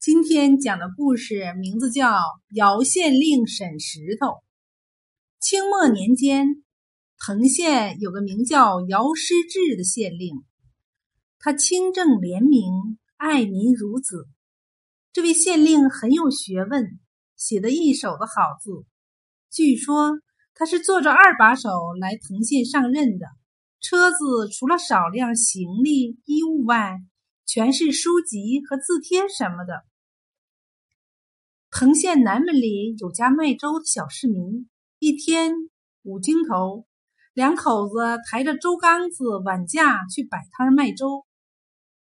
今天讲的故事名字叫《姚县令审石头》。清末年间，藤县有个名叫姚师志的县令，他清正廉明，爱民如子。这位县令很有学问，写得一手的好字。据说他是坐着二把手来藤县上任的，车子除了少量行李衣物外，全是书籍和字帖什么的。藤县南门里有家卖粥的小市民。一天五更头，两口子抬着粥缸子、碗架去摆摊卖粥，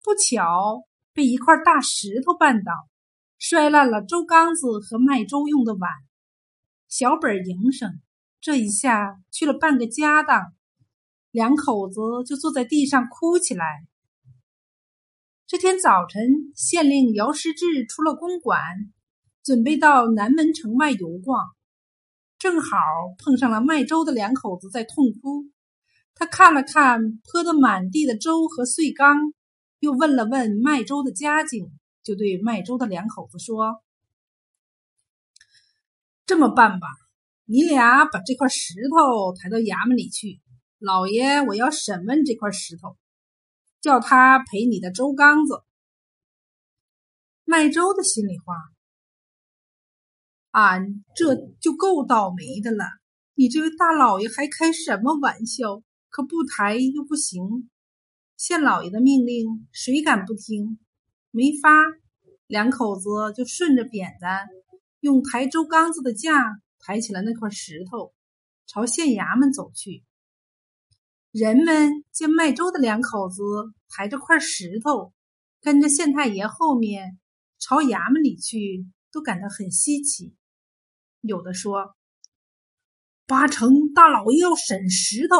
不巧被一块大石头绊倒，摔烂了粥缸子和卖粥用的碗。小本营生这一下去了半个家当，两口子就坐在地上哭起来。这天早晨，县令姚师志出了公馆，准备到南门城外游逛，正好碰上了卖粥的两口子在痛哭。他看了看泼得满地的粥和碎缸，又问了问卖粥的家境，就对卖粥的两口子说：“这么办吧，你俩把这块石头抬到衙门里去，老爷我要审问这块石头。”叫他赔你的粥缸子。卖粥的心里话，俺这就够倒霉的了。你这位大老爷还开什么玩笑？可不抬又不行。县老爷的命令，谁敢不听？没法，两口子就顺着扁担，用抬粥缸子的架抬起了那块石头，朝县衙门走去。人们见卖粥的两口子抬着块石头，跟着县太爷后面朝衙门里去，都感到很稀奇。有的说：“八成大老爷要审石头。”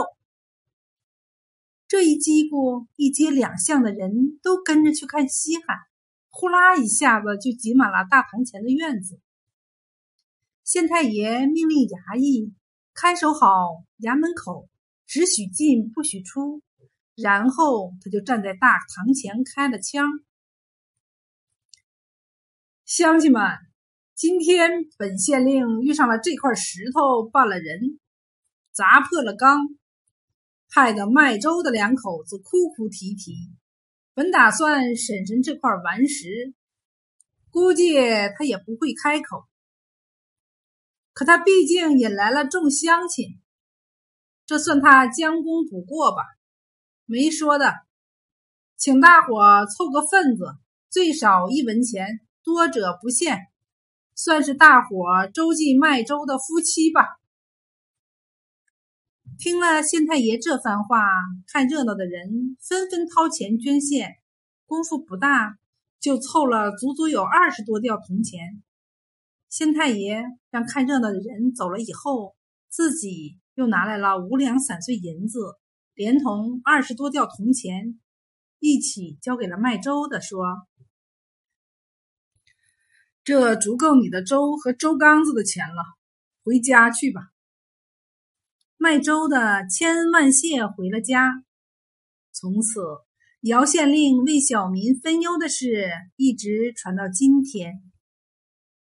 这一叽咕，一街两巷的人都跟着去看稀罕，呼啦一下子就挤满了大堂前的院子。县太爷命令衙役看守好衙门口。只许进，不许出。然后他就站在大堂前开了枪。乡亲们，今天本县令遇上了这块石头绊了人，砸破了缸，害得卖粥的两口子哭哭啼啼。本打算审审这块顽石，估计他也不会开口。可他毕竟引来了众乡亲。这算他将功补过吧，没说的，请大伙凑个份子，最少一文钱，多者不限，算是大伙周记卖粥的夫妻吧。听了县太爷这番话，看热闹的人纷纷掏钱捐献，功夫不大，就凑了足足有二十多吊铜钱。县太爷让看热闹的人走了以后，自己。又拿来了五两散碎银子，连同二十多吊铜钱，一起交给了卖粥的，说：“这足够你的粥和粥缸子的钱了，回家去吧。”卖粥的千恩万谢，回了家。从此，姚县令为小民分忧的事一直传到今天。